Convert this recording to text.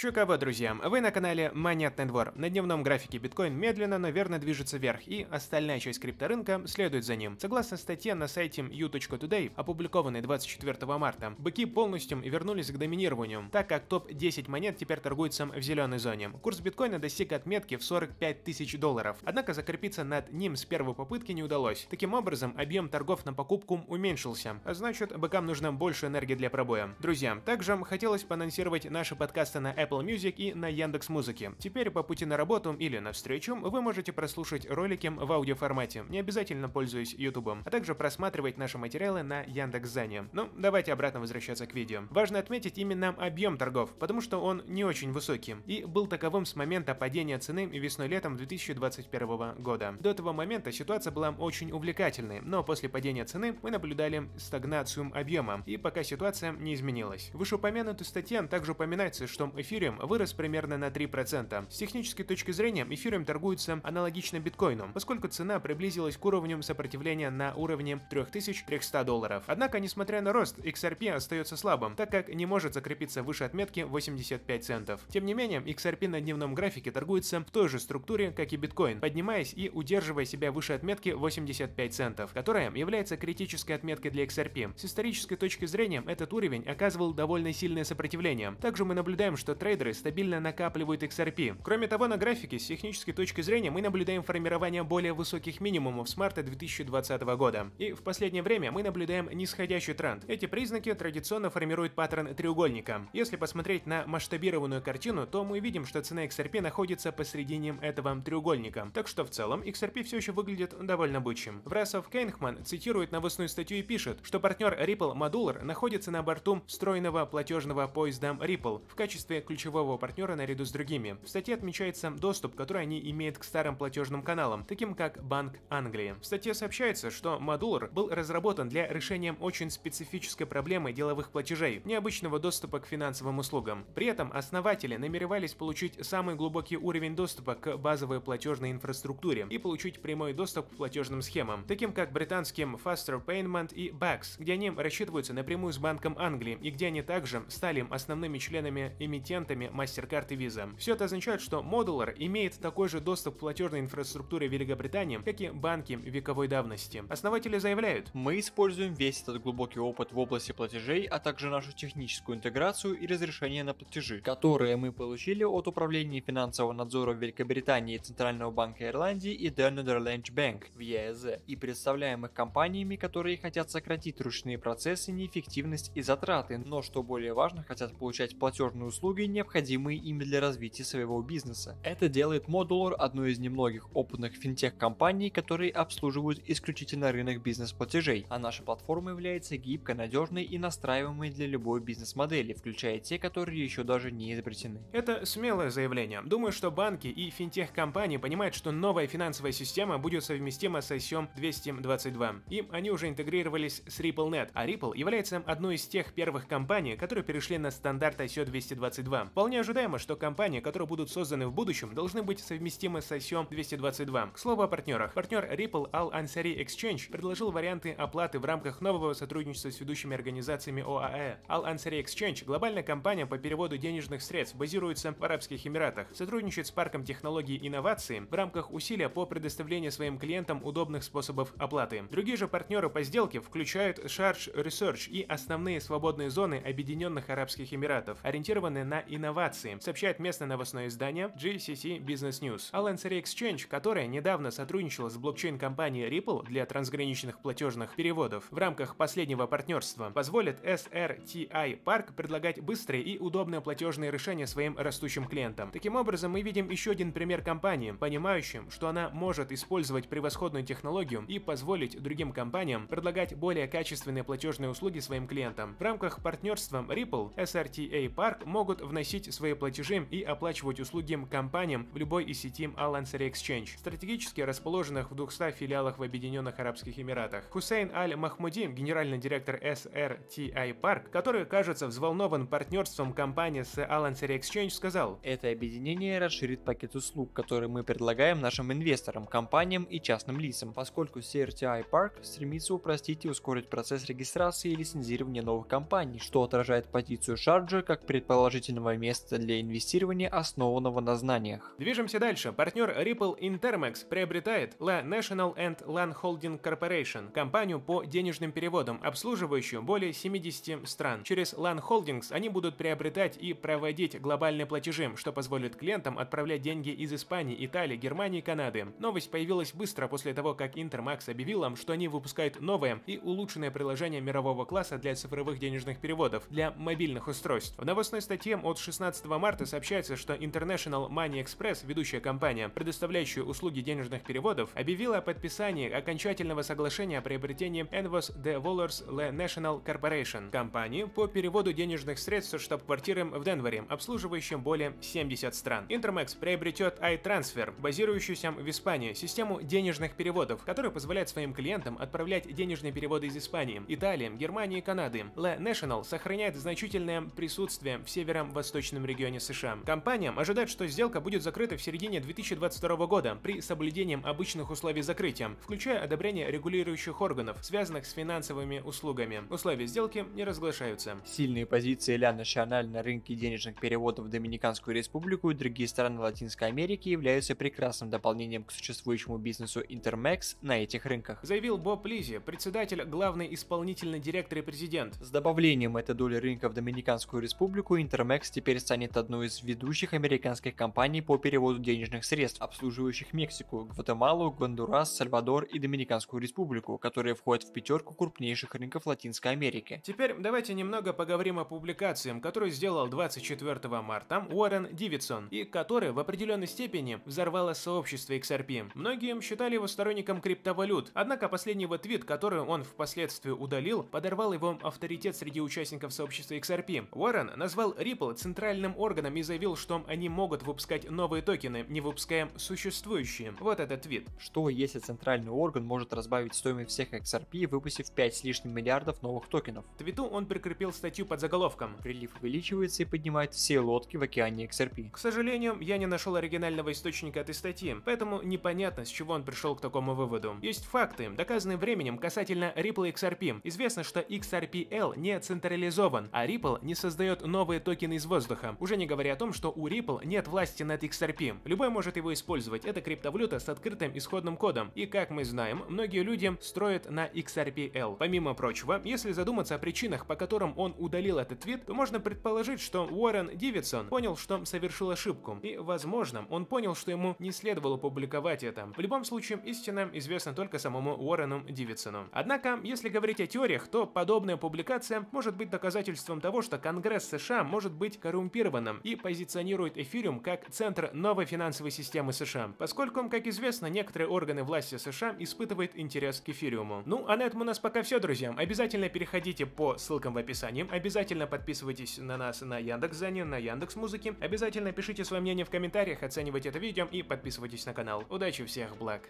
Кого, друзья, вы на канале Монетный двор. На дневном графике биткоин медленно, но верно движется вверх, и остальная часть крипторынка следует за ним. Согласно статье на сайте u.today, опубликованной 24 марта, быки полностью вернулись к доминированию, так как топ-10 монет теперь торгуются в зеленой зоне. Курс биткоина достиг отметки в 45 тысяч долларов, однако закрепиться над ним с первой попытки не удалось. Таким образом, объем торгов на покупку уменьшился, а значит, быкам нужно больше энергии для пробоя. Друзья, также хотелось поанонсировать наши подкасты на Apple Music и на Яндекс Музыке. Теперь по пути на работу или на встречу вы можете прослушать ролики в аудиоформате, не обязательно пользуясь YouTube, а также просматривать наши материалы на Яндекс.Зане. Ну, давайте обратно возвращаться к видео. Важно отметить именно объем торгов, потому что он не очень высокий, и был таковым с момента падения цены весной-летом 2021 года. До этого момента ситуация была очень увлекательной, но после падения цены мы наблюдали стагнацию объема, и пока ситуация не изменилась. В вышеупомянутой статье также упоминается, что эфир эфириум вырос примерно на 3%. С технической точки зрения эфириум торгуется аналогично биткоину, поскольку цена приблизилась к уровню сопротивления на уровне 3300 долларов. Однако, несмотря на рост, XRP остается слабым, так как не может закрепиться выше отметки 85 центов. Тем не менее, XRP на дневном графике торгуется в той же структуре, как и биткоин, поднимаясь и удерживая себя выше отметки 85 центов, которая является критической отметкой для XRP. С исторической точки зрения, этот уровень оказывал довольно сильное сопротивление. Также мы наблюдаем, что тренд трейдеры стабильно накапливают XRP. Кроме того, на графике с технической точки зрения мы наблюдаем формирование более высоких минимумов с марта 2020 года. И в последнее время мы наблюдаем нисходящий тренд. Эти признаки традиционно формируют паттерн треугольника. Если посмотреть на масштабированную картину, то мы видим, что цена XRP находится посредине этого треугольника. Так что в целом XRP все еще выглядит довольно бычьим. Врасов Кейнхман цитирует новостную статью и пишет, что партнер Ripple Modular находится на борту встроенного платежного поезда Ripple в качестве ключевого ключевого партнера наряду с другими. В статье отмечается доступ, который они имеют к старым платежным каналам, таким как Банк Англии. В статье сообщается, что модулер был разработан для решения очень специфической проблемы деловых платежей, необычного доступа к финансовым услугам. При этом основатели намеревались получить самый глубокий уровень доступа к базовой платежной инфраструктуре и получить прямой доступ к платежным схемам, таким как британским Faster Payment и BACS, где они рассчитываются напрямую с Банком Англии и где они также стали основными членами эмитента клиентами MasterCard и Visa. Все это означает, что Modular имеет такой же доступ к платежной инфраструктуре Великобритании, как и банки вековой давности. Основатели заявляют, мы используем весь этот глубокий опыт в области платежей, а также нашу техническую интеграцию и разрешение на платежи, которые мы получили от Управления финансового надзора Великобритании Центрального банка Ирландии и The Netherlands Bank в ЕС и представляем их компаниями, которые хотят сократить ручные процессы, неэффективность и затраты, но что более важно, хотят получать платежные услуги не необходимые им для развития своего бизнеса. Это делает Modular одной из немногих опытных финтех-компаний, которые обслуживают исключительно рынок бизнес-платежей, а наша платформа является гибкой, надежной и настраиваемой для любой бизнес-модели, включая те, которые еще даже не изобретены. Это смелое заявление. Думаю, что банки и финтех-компании понимают, что новая финансовая система будет совместима с ICM 222. И они уже интегрировались с RippleNet, а Ripple является одной из тех первых компаний, которые перешли на стандарт ICO 222. Вполне ожидаемо, что компании, которые будут созданы в будущем, должны быть совместимы с ICO 222. К слову о партнерах. Партнер Ripple Al Ansari Exchange предложил варианты оплаты в рамках нового сотрудничества с ведущими организациями ОАЭ. Al Ansari Exchange – глобальная компания по переводу денежных средств, базируется в Арабских Эмиратах, сотрудничает с парком технологий и инноваций в рамках усилия по предоставлению своим клиентам удобных способов оплаты. Другие же партнеры по сделке включают Charge Research и основные свободные зоны Объединенных Арабских Эмиратов, ориентированные на инновации, сообщает местное новостное издание GCC Business News. Alansary Exchange, которая недавно сотрудничала с блокчейн-компанией Ripple для трансграничных платежных переводов в рамках последнего партнерства, позволит SRTI Park предлагать быстрые и удобные платежные решения своим растущим клиентам. Таким образом, мы видим еще один пример компании, понимающим, что она может использовать превосходную технологию и позволить другим компаниям предлагать более качественные платежные услуги своим клиентам. В рамках партнерства Ripple, SRTA Park могут вносить вносить свои платежи и оплачивать услуги компаниям в любой из сети Al-Ansari Exchange, стратегически расположенных в 200 филиалах в Объединенных Арабских Эмиратах. Хусейн Аль-Махмуди, генеральный директор SRTI Park, который, кажется, взволнован партнерством компании с Al-Ansari Exchange, сказал, «Это объединение расширит пакет услуг, которые мы предлагаем нашим инвесторам, компаниям и частным лицам, поскольку CRTI Park стремится упростить и ускорить процесс регистрации и лицензирования новых компаний, что отражает позицию Шарджа как предположительного идеального места для инвестирования, основанного на знаниях. Движемся дальше. Партнер Ripple Intermex приобретает La National and Land Holding Corporation, компанию по денежным переводам, обслуживающую более 70 стран. Через LAN Holdings они будут приобретать и проводить глобальные платежи, что позволит клиентам отправлять деньги из Испании, Италии, Германии Канады. Новость появилась быстро после того, как Intermax объявила, что они выпускают новое и улучшенное приложение мирового класса для цифровых денежных переводов для мобильных устройств. В новостной статье от 16 марта сообщается, что International Money Express, ведущая компания, предоставляющая услуги денежных переводов, объявила о подписании окончательного соглашения о приобретении Envos de Valors Le National Corporation, компании по переводу денежных средств с штаб-квартирой в Денвере, обслуживающим более 70 стран. Intermex приобретет iTransfer, базирующуюся в Испании, систему денежных переводов, которая позволяет своим клиентам отправлять денежные переводы из Испании, Италии, Германии и Канады. Le National сохраняет значительное присутствие в северо-восточном регионе США. Компания ожидает, что сделка будет закрыта в середине 2022 года при соблюдении обычных условий закрытия, включая одобрение регулирующих органов, связанных с финансовыми услугами. Условия сделки не разглашаются. Сильные позиции Ля Националь на рынке денежных переводов в Доминиканскую республику и другие страны Латинской Америки являются прекрасным дополнением к существующему бизнесу Intermex на этих рынках. Заявил Боб Лизи, председатель, главный исполнительный директор и президент. С добавлением этой доли рынка в Доминиканскую республику Intermex теперь станет одной из ведущих американских компаний по переводу денежных средств, обслуживающих Мексику, Гватемалу, Гондурас, Сальвадор и Доминиканскую республику, которые входят в пятерку крупнейших рынков Латинской Америки. Теперь давайте немного поговорим о публикации, которую сделал 24 марта Уоррен Дивидсон, и которая в определенной степени взорвала сообщество XRP. Многие считали его сторонником криптовалют, однако последний его твит, который он впоследствии удалил, подорвал его авторитет среди участников сообщества XRP. Уоррен назвал Ripple центральным органом и заявил, что они могут выпускать новые токены, не выпуская существующие. Вот этот твит. Что если центральный орган может разбавить стоимость всех XRP, выпустив 5 с лишним миллиардов новых токенов? Твиту он прикрепил статью под заголовком. Прилив увеличивается и поднимает все лодки в океане XRP. К сожалению, я не нашел оригинального источника этой статьи, поэтому непонятно, с чего он пришел к такому выводу. Есть факты, доказанные временем касательно Ripple XRP. Известно, что XRPL не централизован, а Ripple не создает новые токены из воздуха. Уже не говоря о том, что у Ripple нет власти над XRP. Любой может его использовать. Это криптовалюта с открытым исходным кодом. И как мы знаем, многие люди строят на XRPL. Помимо прочего, если задуматься о причинах, по которым он удалил этот твит, то можно предположить, что Уоррен Дивидсон понял, что совершил ошибку. И, возможно, он понял, что ему не следовало публиковать это. В любом случае, истина известна только самому Уоррену Дивидсону. Однако, если говорить о теориях, то подобная публикация может быть доказательством того, что Конгресс США может быть коррумпированным и позиционирует эфириум как центр новой финансовой системы США, поскольку, как известно, некоторые органы власти США испытывают интерес к эфириуму. Ну, а на этом у нас пока все, друзья. Обязательно переходите по ссылкам в описании, обязательно подписывайтесь на нас на Яндекс.Зане, на Яндекс Музыке, обязательно пишите свое мнение в комментариях, оценивайте это видео и подписывайтесь на канал. Удачи, всех благ!